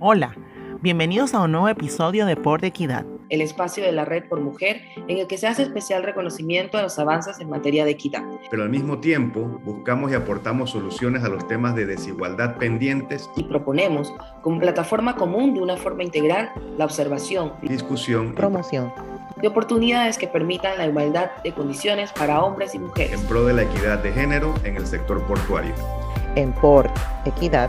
Hola, bienvenidos a un nuevo episodio de Por Equidad, el espacio de la Red por Mujer en el que se hace especial reconocimiento a los avances en materia de equidad. Pero al mismo tiempo buscamos y aportamos soluciones a los temas de desigualdad pendientes y proponemos como plataforma común de una forma integral la observación, discusión, promoción de oportunidades que permitan la igualdad de condiciones para hombres y mujeres. En pro de la equidad de género en el sector portuario. En Por Equidad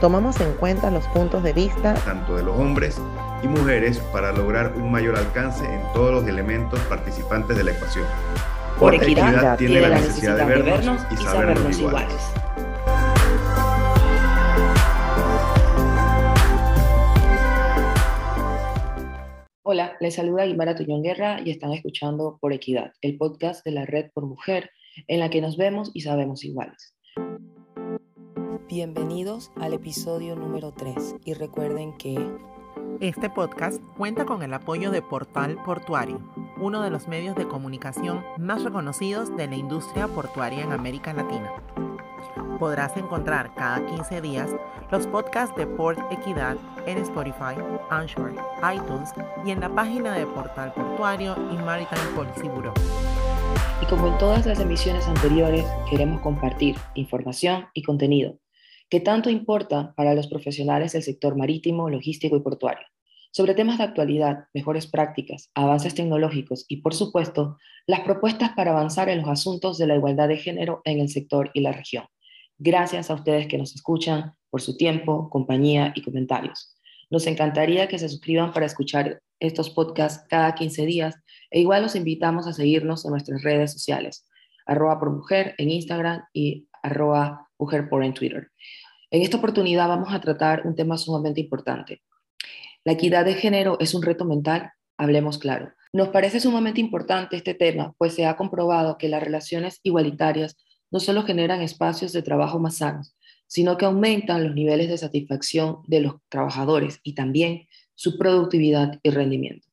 tomamos en cuenta los puntos de vista tanto de los hombres y mujeres para lograr un mayor alcance en todos los elementos participantes de la ecuación. Por, equidad, tiene, la necesidad, de, vernos y, sabernos, iguales. Hola, les saluda Guimara Tuñón Guerra y están escuchando Por Equidad, el podcast de la Red por Mujer, en la que nos vemos y sabemos iguales. Bienvenidos al episodio número 3 y recuerden que este podcast cuenta con el apoyo de Portal Portuario, uno de los medios de comunicación más reconocidos de la industria portuaria en América Latina. Podrás encontrar cada 15 días los podcasts de Port Equidad en Spotify, Anchor, iTunes y en la página de Portal Portuario y Maritime Policy Bureau. Y como en todas las emisiones anteriores, queremos compartir información y contenido que tanto importa para los profesionales del sector marítimo, logístico y portuario, sobre temas de actualidad, mejores prácticas, avances tecnológicos y, por supuesto, las propuestas para avanzar en los asuntos de la igualdad de género en el sector y la región. Gracias a ustedes que nos escuchan por su tiempo, compañía y comentarios. Nos encantaría que se suscriban para escuchar estos podcasts cada 15 días e igual los invitamos a seguirnos en nuestras redes sociales, arroba por mujer en Instagram y arroba mujer en Twitter. En esta oportunidad vamos a tratar un tema sumamente importante. La equidad de género es un reto mental, hablemos claro. Nos parece sumamente importante este tema, pues se ha comprobado que las relaciones igualitarias no solo generan espacios de trabajo más sanos, sino que aumentan los niveles de satisfacción de los trabajadores y también su productividad y rendimiento.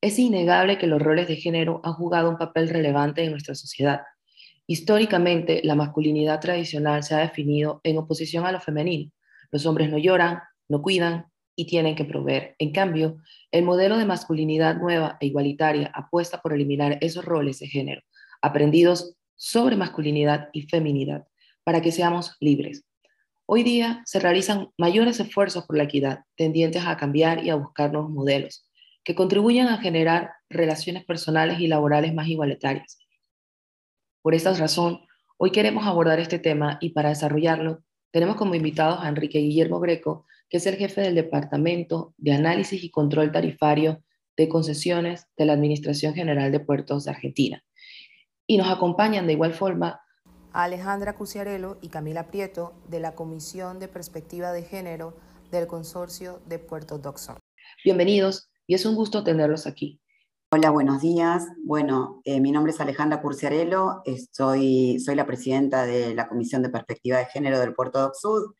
Es innegable que los roles de género han jugado un papel relevante en nuestra sociedad, Históricamente, la masculinidad tradicional se ha definido en oposición a lo femenino. Los hombres no lloran, no cuidan y tienen que proveer. En cambio, el modelo de masculinidad nueva e igualitaria apuesta por eliminar esos roles de género aprendidos sobre masculinidad y feminidad para que seamos libres. Hoy día se realizan mayores esfuerzos por la equidad, tendientes a cambiar y a buscar nuevos modelos que contribuyan a generar relaciones personales y laborales más igualitarias por esta razón, hoy queremos abordar este tema y para desarrollarlo tenemos como invitados a Enrique Guillermo Greco, que es el jefe del Departamento de Análisis y Control Tarifario de Concesiones de la Administración General de Puertos de Argentina. Y nos acompañan de igual forma a Alejandra Cuciarello y Camila Prieto de la Comisión de Perspectiva de Género del Consorcio de Puerto Dockson. Bienvenidos y es un gusto tenerlos aquí. Hola, buenos días. Bueno, eh, mi nombre es Alejandra Curciarello, soy la presidenta de la Comisión de Perspectiva de Género del Puerto Doc Sud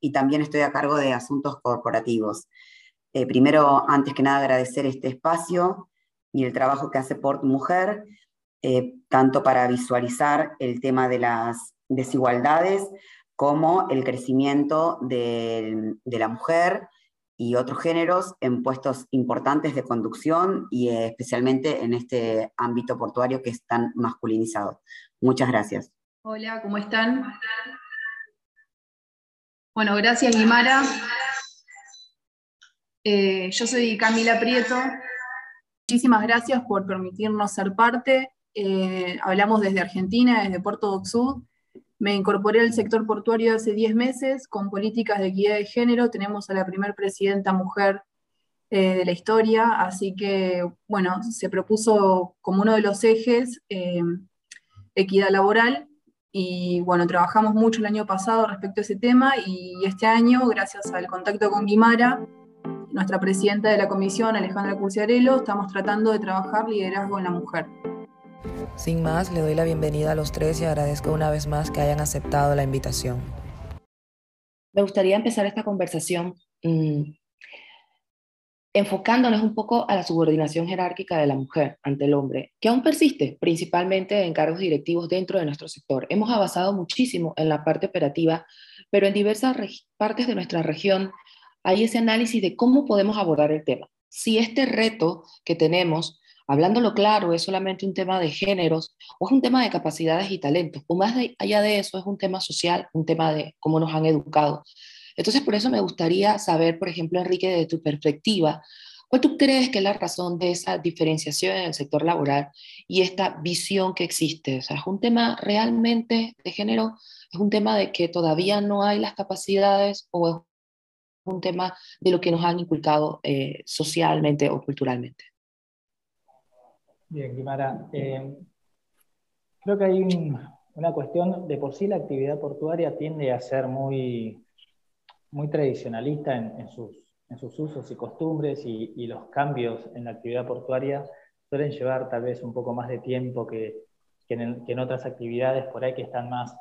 y también estoy a cargo de asuntos corporativos. Eh, primero, antes que nada, agradecer este espacio y el trabajo que hace Port Mujer, eh, tanto para visualizar el tema de las desigualdades como el crecimiento de la mujer y otros géneros en puestos importantes de conducción y eh, especialmente en este ámbito portuario que es tan masculinizado. Muchas gracias. Hola, ¿cómo están? Bueno, gracias Guimara. Eh, yo soy Camila Prieto. Muchísimas gracias por permitirnos ser parte. Eh, hablamos desde Argentina, desde Puerto Doc Sud. Me incorporé al sector portuario hace 10 meses con políticas de equidad de género. Tenemos a la primera presidenta mujer eh, de la historia, así que, bueno, se propuso como uno de los ejes eh, equidad laboral y, bueno, trabajamos mucho el año pasado respecto a ese tema y este año, gracias al contacto con Guimara, nuestra presidenta de la comisión, Alejandra Curciarello, estamos tratando de trabajar liderazgo en la mujer. Sin más, le doy la bienvenida a los tres y agradezco una vez más que hayan aceptado la invitación. Me gustaría empezar esta conversación mm, enfocándonos un poco a la subordinación jerárquica de la mujer ante el hombre, que aún persiste, principalmente en cargos directivos dentro de nuestro sector. Hemos avanzado muchísimo en la parte operativa, pero en diversas partes de nuestra región hay ese análisis de cómo podemos abordar el tema. Si este reto que tenemos, hablándolo claro, es solamente un tema de géneros o es un tema de capacidades y talentos, o más allá de eso es un tema social, un tema de cómo nos han educado. Entonces, por eso me gustaría saber, por ejemplo, Enrique, de tu perspectiva, ¿cuál tú crees que es la razón de esa diferenciación en el sector laboral y esta visión que existe? O sea, ¿es un tema realmente de género? ¿Es un tema de que todavía no hay las capacidades o es un tema de lo que nos han inculcado eh, socialmente o culturalmente? Bien, Guimara. Eh, creo que hay una cuestión, de por sí la actividad portuaria tiende a ser muy, muy tradicionalista en, sus, en sus, usos y costumbres y, los cambios en la actividad portuaria suelen llevar tal vez un poco más de tiempo que, que, en, otras actividades por ahí que están más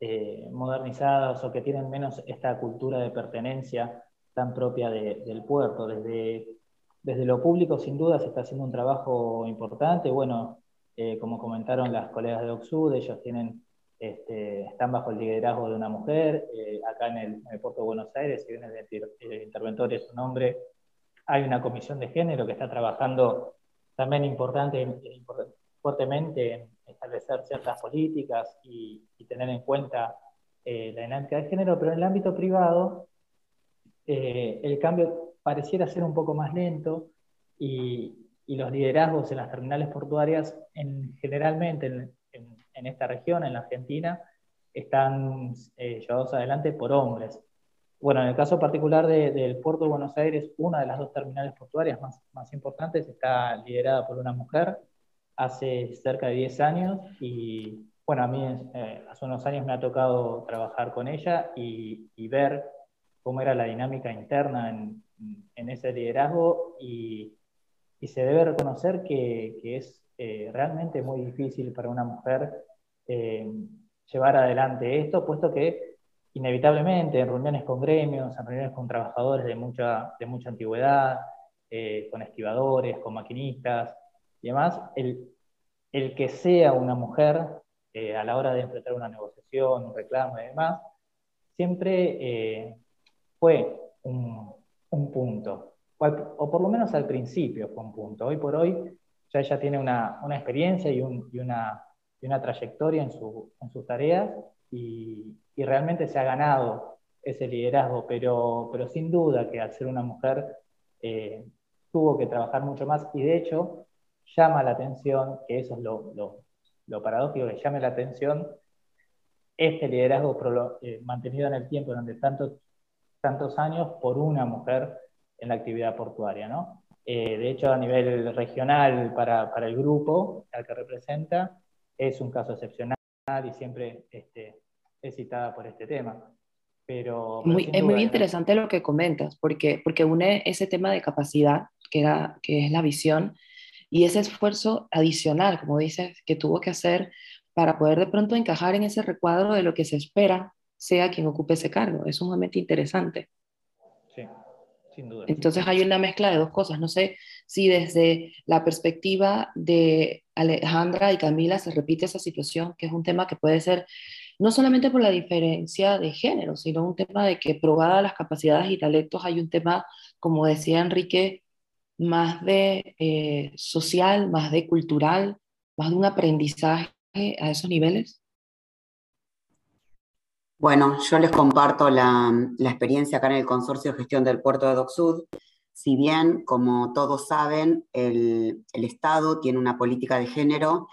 eh, modernizadas o que tienen menos esta cultura de pertenencia tan propia del puerto. Desde, desde lo público, sin duda, se está haciendo un trabajo importante. Bueno, eh, como comentaron las colegas de Oxud, ellos tienen, este, están bajo el liderazgo de una mujer. Eh, acá en el, puerto de Buenos Aires, si bien el, interventor es un hombre, hay una comisión de género que está trabajando también importante, fuertemente en establecer ciertas políticas y, tener en cuenta eh, la dinámica de género, pero en el ámbito privado el cambio pareciera ser un poco más lento y, los liderazgos en las terminales portuarias, en, generalmente en, esta región, en la Argentina, están eh, llevados adelante por hombres. Bueno, en el caso particular del puerto de Buenos Aires, una de las dos terminales portuarias más, más importantes está liderada por una mujer hace cerca de 10 años y bueno, a mí eh, hace unos años me ha tocado trabajar con ella y, y ver cómo era la dinámica interna en, en ese liderazgo y, se debe reconocer que, es eh, realmente muy difícil para una mujer eh, llevar adelante esto, puesto que inevitablemente en reuniones con gremios, en reuniones con trabajadores de mucha, de mucha antigüedad, eh, con esquivadores, con maquinistas y demás, el, el que sea una mujer a la hora de enfrentar una negociación, un reclamo y demás, siempre fue un, un punto, o, por lo menos al principio fue un punto. Hoy por hoy ya ella tiene una, una experiencia y, un, y, una, y, una, trayectoria en, su, en sus tareas y, y, realmente se ha ganado ese liderazgo, pero, pero sin duda que al ser una mujer eh, tuvo que trabajar mucho más y de hecho llama la atención, que eso es lo, lo, lo paradójico, que llame la atención este liderazgo eh, mantenido en el tiempo durante tanto tantos años por una mujer en la actividad portuaria. ¿no? Eh, de hecho, a nivel regional para, para, el grupo al que representa, es un caso excepcional y siempre este, es citada por este tema. Pero, muy, es muy interesante lo que comentas, porque, porque une ese tema de capacidad, que, era, que es la visión, y ese esfuerzo adicional, como dices, que tuvo que hacer para poder de pronto encajar en ese recuadro de lo que se espera sea quien ocupe ese cargo. Es sumamente interesante. Sí, sin duda. Entonces hay una mezcla de dos cosas. No sé si desde la perspectiva de Alejandra y Camila se repite esa situación, que es un tema que puede ser no solamente por la diferencia de género, sino un tema de que probadas las capacidades y talentos, hay un tema, como decía Enrique, más de eh, social, más de cultural, más de un aprendizaje a esos niveles. Bueno, yo les comparto la, experiencia acá en el Consorcio de Gestión del Puerto de Docksud. Si bien, como todos saben, el, Estado tiene una política de género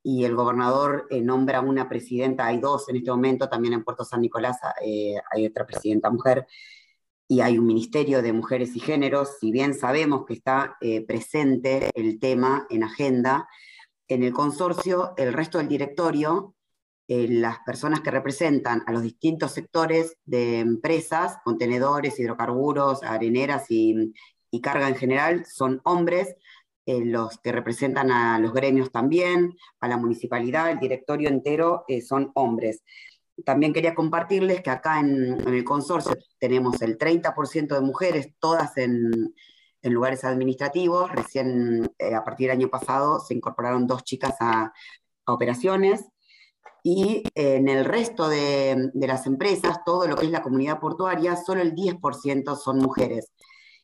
y el gobernador eh, nombra una presidenta, hay dos en este momento, también en Puerto San Nicolás eh, hay otra presidenta mujer, y hay un Ministerio de Mujeres y Géneros, si bien sabemos que está eh, presente el tema en agenda, en el consorcio, el resto del directorio eh, las personas que representan a los distintos sectores de empresas, contenedores, hidrocarburos, areneras y, carga en general, son hombres, eh, los que representan a los gremios también, a la municipalidad, el directorio entero eh, son hombres. También quería compartirles que acá en, el consorcio tenemos el 30% de mujeres, todas en, lugares administrativos. Recién, a partir del año pasado, se incorporaron dos chicas a, a operaciones y en el resto de, las empresas, todo lo que es la comunidad portuaria, solo el 10% son mujeres.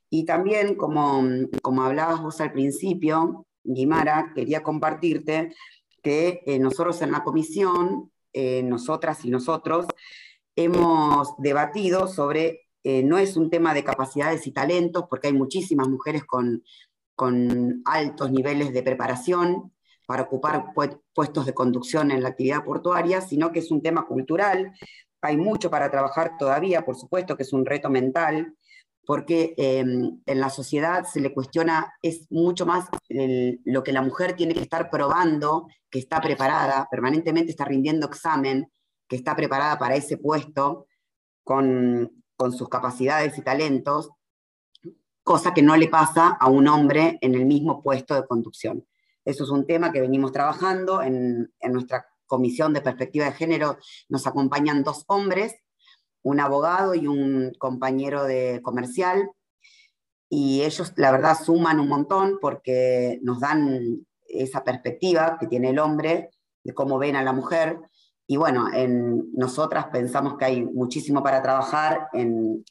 Y también, como, como hablabas vos al principio, Guimara, quería compartirte que eh, nosotros en la comisión, eh, nosotras y nosotros, hemos debatido sobre, eh, no es un tema de capacidades y talentos, porque hay muchísimas mujeres con, con altos niveles de preparación, para ocupar puestos de conducción en la actividad portuaria, sino que es un tema cultural. Hay mucho para trabajar todavía, por supuesto que es un reto mental, porque em, en la sociedad se le cuestiona, es mucho más lo que la mujer tiene que estar probando, que está preparada, permanentemente está rindiendo examen, que está preparada para ese puesto con, con sus capacidades y talentos, cosa que no le pasa a un hombre en el mismo puesto de conducción. Eso es un tema que venimos trabajando. En, nuestra comisión de perspectiva de género nos acompañan dos hombres, un abogado y un compañero de comercial. Y ellos, la verdad, suman un montón porque nos dan esa perspectiva que tiene el hombre de cómo ven a la mujer. Y bueno, en nosotras pensamos que hay muchísimo para trabajar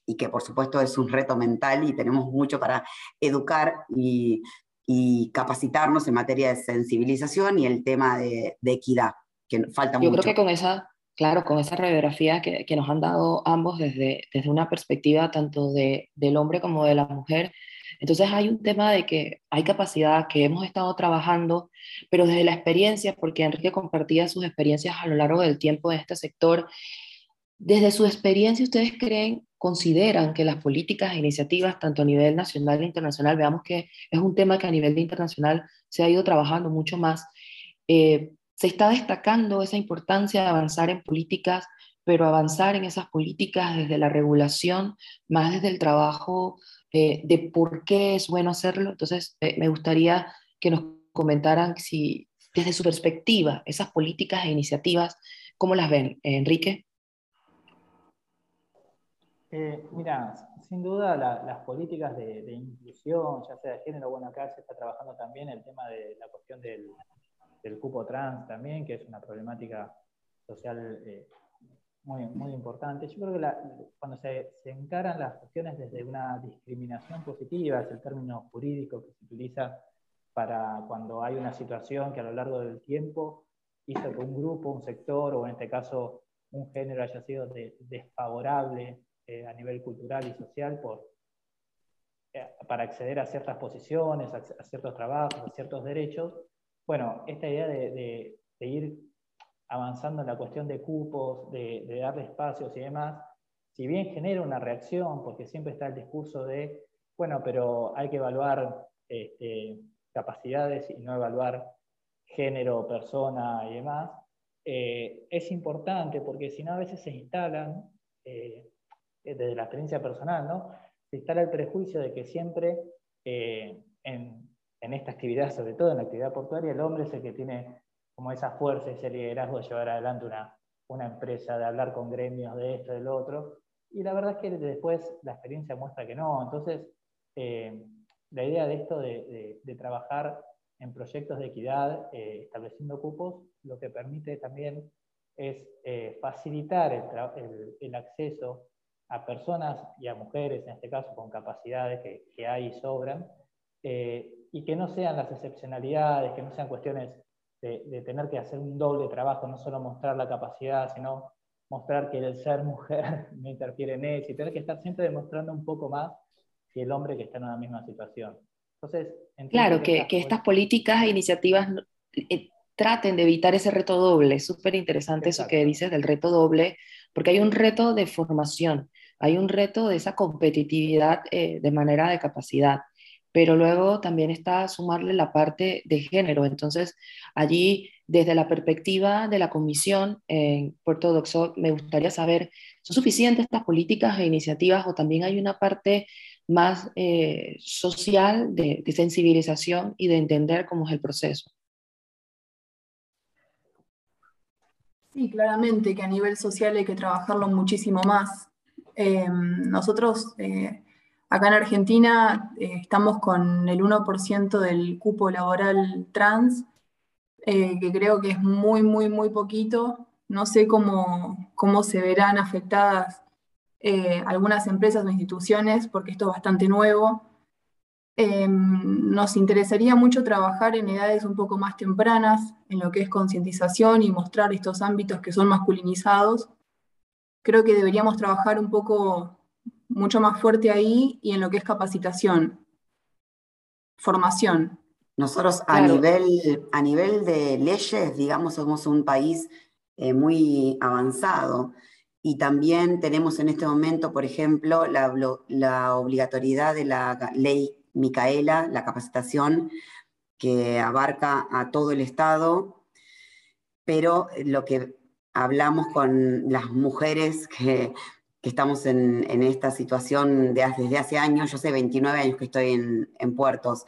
y que por supuesto es un reto mental y tenemos mucho para educar y y capacitarnos en materia de sensibilización y el tema de, equidad, que falta mucho. Yo creo que con esa, claro, con esa radiografía que, que nos han dado ambos desde, desde una perspectiva tanto de, del hombre como de la mujer, entonces hay un tema de que hay capacidad que hemos estado trabajando, pero desde la experiencia, porque Enrique compartía sus experiencias a lo largo del tiempo en este sector, desde su experiencia, ¿ustedes creen consideran que las políticas e iniciativas, tanto a nivel nacional e internacional, veamos que es un tema que a nivel internacional se ha ido trabajando mucho más, eh, se está destacando esa importancia de avanzar en políticas, pero avanzar en esas políticas desde la regulación, más desde el trabajo eh, de por qué es bueno hacerlo. Entonces, eh, me gustaría que nos comentaran si, desde su perspectiva, esas políticas e iniciativas, ¿cómo las ven? Enrique. Eh, mira, sin duda las políticas de, inclusión, ya sea de género, bueno, acá se está trabajando también el tema de la cuestión del, cupo trans también, que es una problemática social eh, muy, importante. Yo creo que cuando se, se, encaran las cuestiones desde una discriminación positiva, es el término jurídico que se utiliza para cuando hay una situación que a lo largo del tiempo hizo que un grupo, un sector o en este caso un género haya sido desfavorable eh, a nivel cultural y social por, eh, para acceder a ciertas posiciones, a, ciertos trabajos, a ciertos derechos. Bueno, esta idea de, ir avanzando en la cuestión de cupos, de, darle espacios y demás, si bien genera una reacción, porque siempre está el discurso de, bueno, pero hay que evaluar este, capacidades y no evaluar género, persona y demás, eh, es importante porque si no a veces se instalan eh, desde la experiencia personal, ¿no? Se instala el prejuicio de que siempre eh, en, esta actividad, sobre todo en la actividad portuaria, el hombre es el que tiene como esa fuerza, ese liderazgo de llevar adelante una, una empresa, de hablar con gremios de esto, del otro. Y la verdad es que después la experiencia muestra que no. Entonces, eh, la idea de esto de, trabajar en proyectos de equidad, estableciendo cupos, lo que permite también es facilitar el, acceso a personas y a mujeres, en este caso, con capacidades que, que hay y sobran, eh, y que no sean las excepcionalidades, que no sean cuestiones de, de, tener que hacer un doble trabajo, no solo mostrar la capacidad, sino mostrar que el ser mujer no interfiere en eso, y tener que estar siempre demostrando un poco más que el hombre que está en la misma situación. Entonces, claro, que, que, estas políticas e iniciativas eh, traten de evitar ese reto doble. Súper interesante eso que dices del reto doble, porque hay un reto de formación, hay un reto de esa competitividad eh, de manera de capacidad, pero luego también está sumarle la parte de género. Entonces, allí, desde la perspectiva de la Comisión en Puerto Doxo, me gustaría saber, ¿son suficientes estas políticas e iniciativas o también hay una parte más eh, social de, de sensibilización y de entender cómo es el proceso? Sí, claramente que a nivel social hay que trabajarlo muchísimo más. Eh, nosotros eh, acá en Argentina eh, estamos con el 1% del cupo laboral trans, que creo que es muy, muy, muy poquito. No sé cómo, cómo se verán afectadas algunas empresas o instituciones, porque esto es bastante nuevo. Em, nos interesaría mucho trabajar en edades un poco más tempranas, en lo que es concientización y mostrar estos ámbitos que son masculinizados. Creo que deberíamos trabajar un poco mucho más fuerte ahí y en lo que es capacitación, formación. Nosotros a, nivel, a nivel de leyes, digamos, somos un país eh, muy avanzado y también tenemos en este momento, por ejemplo, la, la obligatoriedad de la ley Micaela, la capacitación que abarca a todo el Estado, pero lo que hablamos con las mujeres que, estamos en, esta situación desde hace años, yo sé 29 años que estoy en, puertos,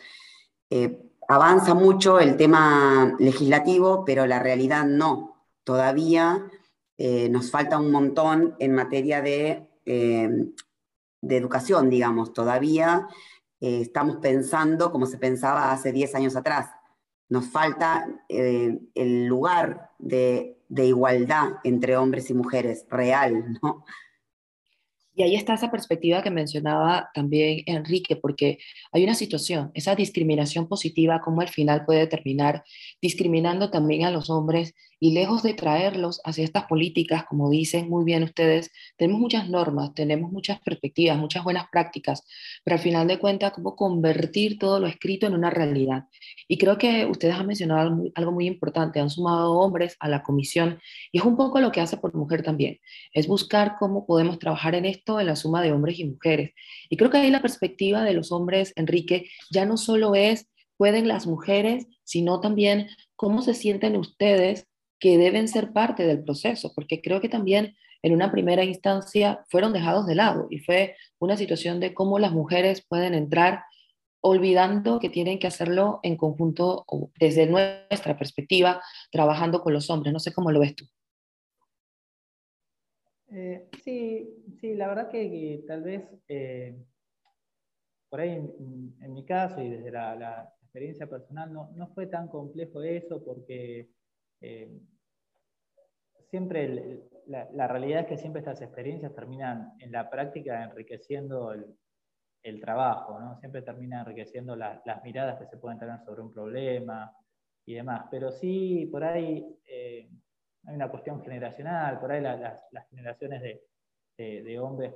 eh, avanza mucho el tema legislativo, pero la realidad no. Todavía eh, nos falta un montón en materia de, eh, de educación, digamos. Todavía eh, estamos pensando como se pensaba hace 10 años atrás. Nos falta el lugar de, de igualdad entre hombres y mujeres real, ¿no? Y ahí está esa perspectiva que mencionaba también Enrique, porque hay una situación, esa discriminación positiva, como al final puede terminar discriminando también a los hombres y lejos de traerlos hacia estas políticas, como dicen muy bien ustedes, tenemos muchas normas, tenemos muchas perspectivas, muchas buenas prácticas, pero al final de cuentas, cómo convertir todo lo escrito en una realidad. Y creo que ustedes han mencionado algo muy importante, han sumado hombres a la comisión y es un poco lo que hace por mujer también, es buscar cómo podemos trabajar en esto en la suma de hombres y mujeres. Y creo que ahí la perspectiva de los hombres, Enrique, ya no solo es pueden las mujeres, sino también cómo se sienten ustedes que deben ser parte del proceso, porque creo que también en una primera instancia fueron dejados de lado y fue una situación de cómo las mujeres pueden entrar olvidando que tienen que hacerlo en conjunto desde nuestra perspectiva, trabajando con los hombres. No sé cómo lo ves tú. Eh, sí, sí, la verdad que, tal vez eh, por ahí en, mi caso y desde la, experiencia personal no, no, fue tan complejo eso porque eh, siempre la, realidad es que siempre estas experiencias terminan en la práctica enriqueciendo el, trabajo, ¿no? siempre termina enriqueciendo las miradas que se pueden tener sobre un problema y demás. Pero sí, por ahí hay una cuestión generacional, por ahí las, generaciones de, hombres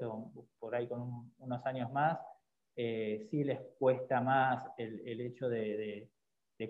por ahí con unos años más, eh, sí les cuesta más el, hecho de,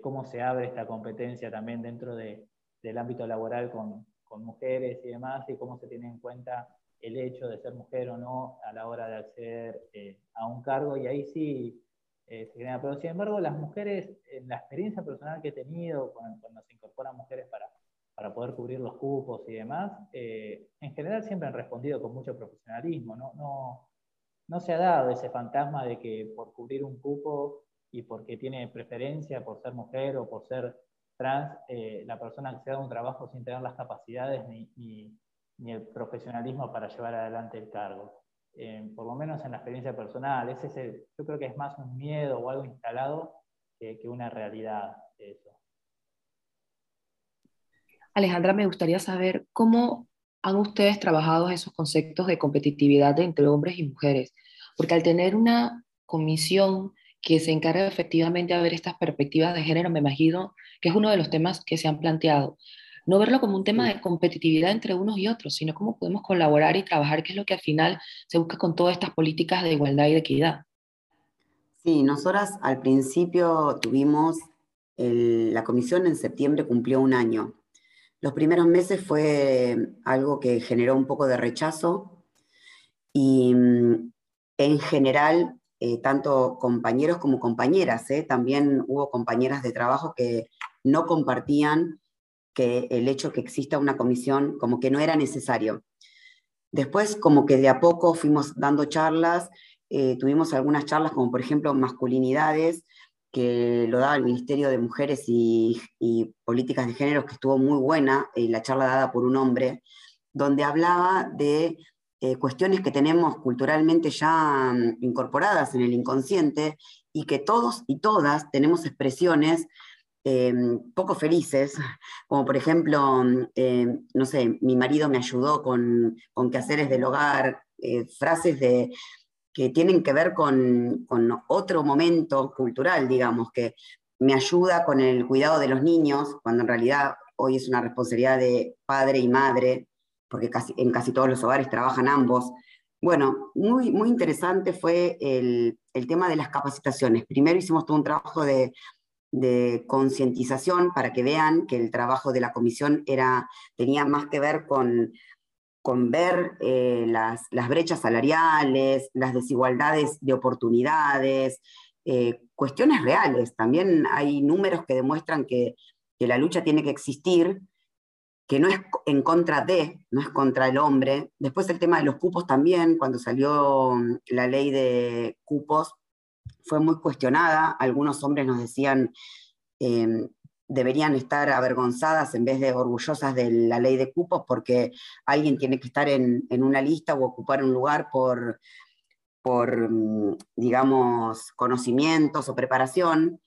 cómo se abre esta competencia también dentro del ámbito laboral con, mujeres y demás, y cómo se tiene en cuenta el hecho de ser mujer o no a la hora de acceder eh, a un cargo, y ahí sí eh, se genera. Pero sin embargo, las mujeres, en la experiencia personal que he tenido, cuando se incorporan mujeres para para poder cubrir los cupos y demás, eh, en general siempre han respondido con mucho profesionalismo. ¿no? Se ha dado ese fantasma de que por cubrir un cupo y porque tiene preferencia por ser mujer o por ser trans, eh, la persona acceda a un trabajo sin tener las capacidades ni, el profesionalismo para llevar adelante el cargo. Eh, por lo menos en la experiencia personal, ese yo creo que es más un miedo o algo instalado que, que una realidad eso. Alejandra, me gustaría saber cómo han ustedes trabajado esos conceptos de competitividad entre hombres y mujeres, porque al tener una comisión que se encarga efectivamente de ver estas perspectivas de género, me imagino que es uno de los temas que se han planteado. No verlo como un tema de competitividad entre unos y otros, sino cómo podemos colaborar y trabajar, que es lo que al final se busca con todas estas políticas de igualdad y de equidad. Sí, nosotras al principio tuvimos, la comisión en septiembre cumplió un año los primeros meses fue algo que generó un poco de rechazo y mm, en general, eh, tanto compañeros como compañeras, ¿eh? también hubo compañeras de trabajo que no compartían que el hecho que exista una comisión como que no era necesario. Después, como que de a poco fuimos dando charlas, eh, tuvimos algunas charlas como por ejemplo masculinidades, que lo daba el Ministerio de Mujeres y, Políticas de Género, que estuvo muy buena, eh, la charla dada por un hombre, donde hablaba de eh, cuestiones que tenemos culturalmente ya mm, incorporadas en el inconsciente y que todos y todas tenemos expresiones em, poco felices, como por ejemplo, em, no sé, mi marido me ayudó con, con quehaceres del hogar, eh, frases de, que tienen que ver con, otro momento cultural, digamos, que me ayuda con el cuidado de los niños, cuando en realidad hoy es una responsabilidad de padre y madre, porque casi, en casi todos los hogares trabajan ambos. Bueno, muy, muy interesante fue el, el tema de las capacitaciones. Primero hicimos todo un trabajo de, de concientización para que vean que el trabajo de la comisión era, tenía más que ver con, con ver eh, las, brechas salariales, las desigualdades de oportunidades, eh, cuestiones reales. También hay números que demuestran que, la lucha tiene que existir que no es en contra de, no es contra el hombre. Después el tema de los cupos también, cuando salió mm, la ley de cupos, fue muy cuestionada. Algunos hombres nos decían eh, deberían estar avergonzadas en vez de orgullosas de la ley de cupos porque alguien tiene que estar en, en una lista o ocupar un lugar por, por, mm, digamos, conocimientos o preparación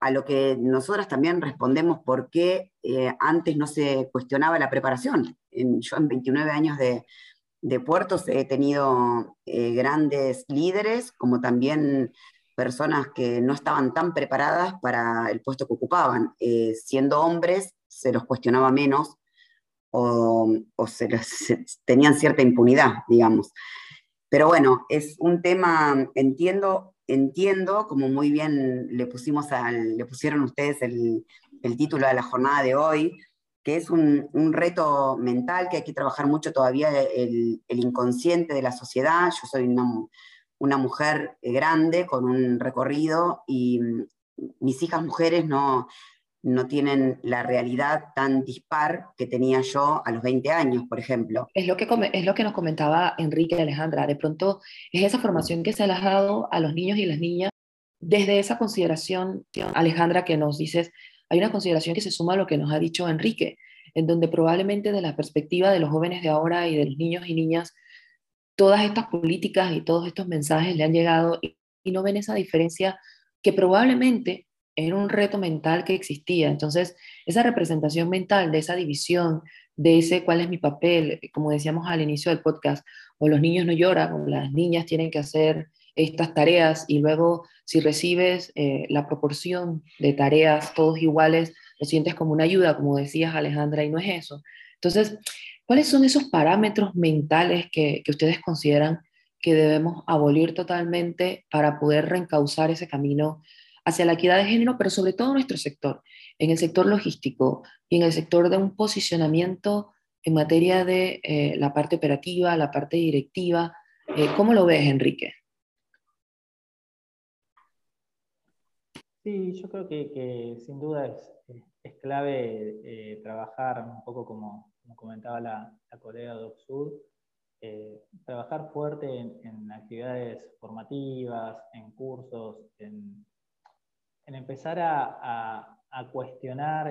a lo que nosotras también respondemos por qué eh, antes no se cuestionaba la preparación. yo en 29 años de, de puertos he tenido eh, grandes líderes, como también personas que no estaban tan preparadas para el puesto que ocupaban. Eh, siendo hombres, se los cuestionaba menos o, se tenían cierta impunidad, digamos. Pero bueno, es un tema, entiendo, entiendo, como muy bien le, pusimos al, le pusieron ustedes el, título de la jornada de hoy, que es un, un, reto mental, que hay que trabajar mucho todavía el, el inconsciente de la sociedad. Yo soy una, una, mujer grande con un recorrido y mis hijas mujeres no, no tienen la realidad tan dispar que tenía yo a los 20 años, por ejemplo. Es lo que, es lo que nos comentaba Enrique y Alejandra. De pronto es esa formación que se ha dado a los niños y las niñas. Desde esa consideración, Alejandra, que nos dices, hay una consideración que se suma a lo que nos ha dicho Enrique, en donde probablemente de la perspectiva de los jóvenes de ahora y de los niños y niñas, todas estas políticas y todos estos mensajes le han llegado y, no ven esa diferencia que probablemente era un reto mental que existía. Entonces, esa representación mental de esa división, de ese cuál es mi papel, como decíamos al inicio del podcast, o los niños no lloran, o las niñas tienen que hacer estas tareas y luego si recibes eh, la proporción de tareas todos iguales, lo sientes como una ayuda, como decías Alejandra, y no es eso. Entonces, ¿cuáles son esos parámetros mentales que, que ustedes consideran que debemos abolir totalmente para poder reencauzar ese camino hacia la equidad de género, pero sobre todo en nuestro sector, en el sector logístico y en el sector de un posicionamiento en materia de eh, la parte operativa, la parte directiva. Eh, ¿Cómo lo ves, Enrique? Sí, yo creo que, sin duda es, es clave eh, trabajar un poco como, como comentaba la, la colega de Oxford, trabajar fuerte en, en, actividades formativas, en cursos, en, en empezar a, cuestionar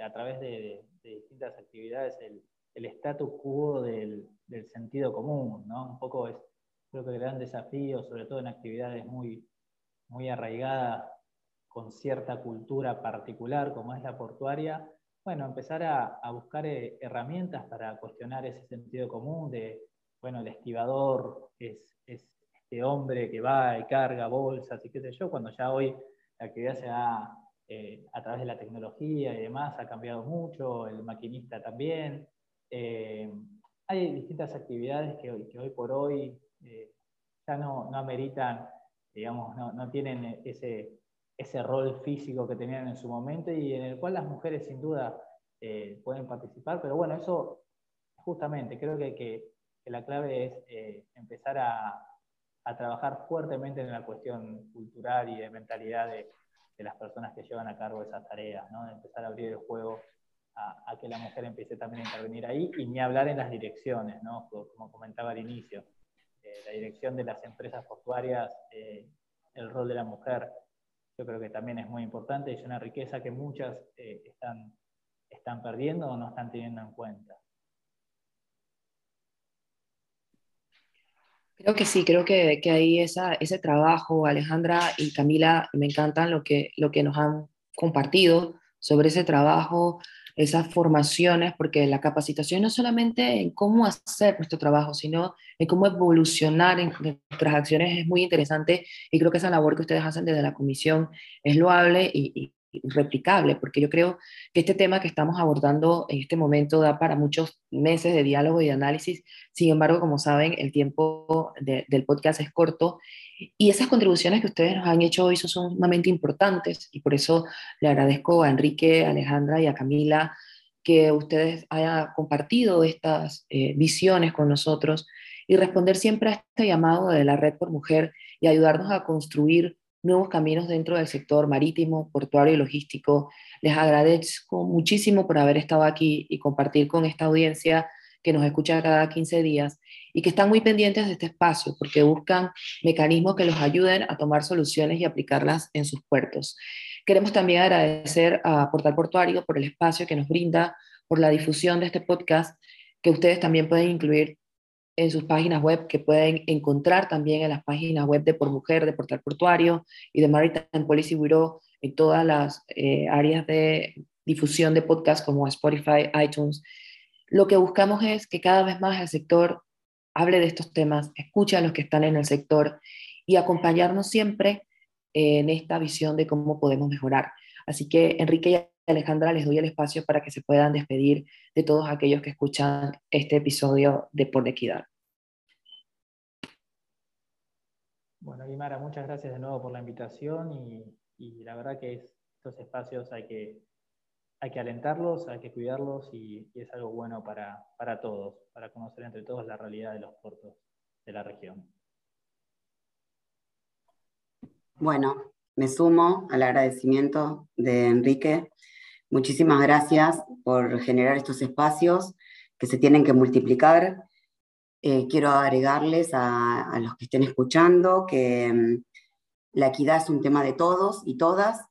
a través de, distintas actividades el, el status quo del, sentido común, ¿no? Un poco es, creo que el gran desafío, sobre todo en actividades muy, muy arraigadas con cierta cultura particular como es la portuaria, bueno, empezar a, buscar eh, herramientas para cuestionar ese sentido común de, bueno, el estibador es, es este hombre que va y carga bolsas y qué sé yo, cuando ya hoy la actividad se da eh, a través de la tecnología y demás, ha cambiado mucho, el maquinista también. Eh, hay distintas actividades que, hoy por hoy ya no, no ameritan, digamos, no, no tienen ese, ese rol físico que tenían en su momento y en el cual las mujeres sin duda pueden participar, pero bueno, eso justamente creo que, la clave es empezar a, trabajar fuertemente en la cuestión cultural y de mentalidad de, las personas que llevan a cargo esas tareas, ¿no? empezar a abrir el juego a, que la mujer empiece también a intervenir ahí y ni hablar en las direcciones, ¿no? como comentaba al inicio. Eh, la dirección de las empresas portuarias, eh, el rol de la mujer, yo creo que también es muy importante es una riqueza que muchas eh, están, están perdiendo o no están teniendo en cuenta. Creo que sí, creo que, que ahí esa, ese trabajo, Alejandra y Camila, me encantan lo que, lo que nos han compartido sobre ese trabajo, esas formaciones, porque la capacitación no solamente en cómo hacer nuestro trabajo, sino en cómo evolucionar en nuestras acciones es muy interesante y creo que esa labor que ustedes hacen desde la comisión es loable y, replicable, porque yo creo que este tema que estamos abordando en este momento da para muchos meses de diálogo y de análisis. Sin embargo, como saben, el tiempo del podcast es corto y esas contribuciones que ustedes nos han hecho hoy son sumamente importantes y por eso le agradezco a Enrique, Alejandra y a Camila que ustedes hayan compartido estas eh, visiones con nosotros y responder siempre a este llamado de la Red por Mujer y ayudarnos a construir nuevos caminos dentro del sector marítimo, portuario y logístico. Les agradezco muchísimo por haber estado aquí y compartir con esta audiencia que nos escucha cada 15 días y que están muy pendientes de este espacio porque buscan mecanismos que los ayuden a tomar soluciones y aplicarlas en sus puertos. Queremos también agradecer a Portal Portuario por el espacio que nos brinda, por la difusión de este podcast, que ustedes también pueden incluir en sus páginas web, que pueden encontrar también en las páginas web de Por Mujer, de Portal Portuario y de Maritime Policy Bureau, en todas las eh, áreas de difusión de podcast como Spotify, iTunes lo que buscamos es que cada vez más el sector hable de estos temas, escuche a los que están en el sector y acompañarnos siempre en esta visión de cómo podemos mejorar. Así que Enrique y Alejandra les doy el espacio para que se puedan despedir de todos aquellos que escuchan este episodio de Por Equidad. Bueno, Guimara, muchas gracias de nuevo por la invitación y la verdad que estos espacios hay que hay que alentarlos, hay que cuidarlos y, es algo bueno para, para, todos, para conocer entre todos la realidad de los puertos de la región. Bueno, me sumo al agradecimiento de Enrique. Muchísimas gracias por generar estos espacios que se tienen que multiplicar. Eh, quiero agregarles a, los que estén escuchando que mm, la equidad es un tema de todos y todas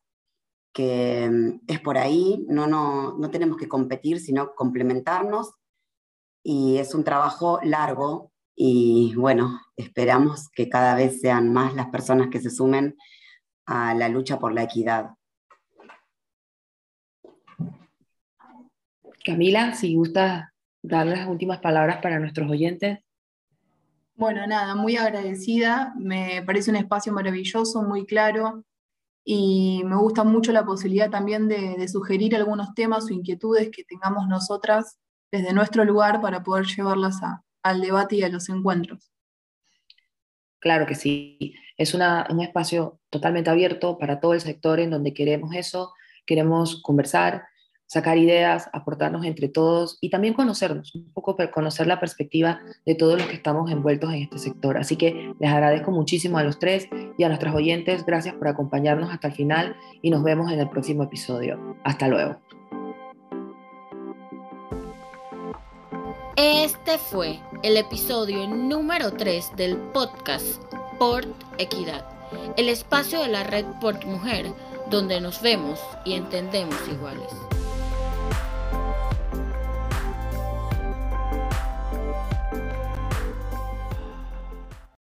que mm, es por ahí, no, no, no tenemos que competir, sino complementarnos. Y es un trabajo largo y bueno, esperamos que cada vez sean más las personas que se sumen a la lucha por la equidad. Camila, si gusta dar las últimas palabras para nuestros oyentes. Bueno, nada, muy agradecida. Me parece un espacio maravilloso, muy claro, y me gusta mucho la posibilidad también de, sugerir algunos temas o inquietudes que tengamos nosotras desde nuestro lugar para poder llevarlas al debate y a los encuentros. Claro que sí, es un espacio totalmente abierto para todo el sector en donde queremos eso, queremos conversar, sacar ideas, aportarnos entre todos y también conocernos, un poco conocer la perspectiva de todos los que estamos envueltos en este sector. Así que les agradezco muchísimo a los tres y a nuestros oyentes. Gracias por acompañarnos hasta el final y nos vemos en el próximo episodio. Hasta luego. Este fue el episodio número 3 del podcast Port Equidad, el espacio de la red Port Mujer donde nos vemos y entendemos iguales.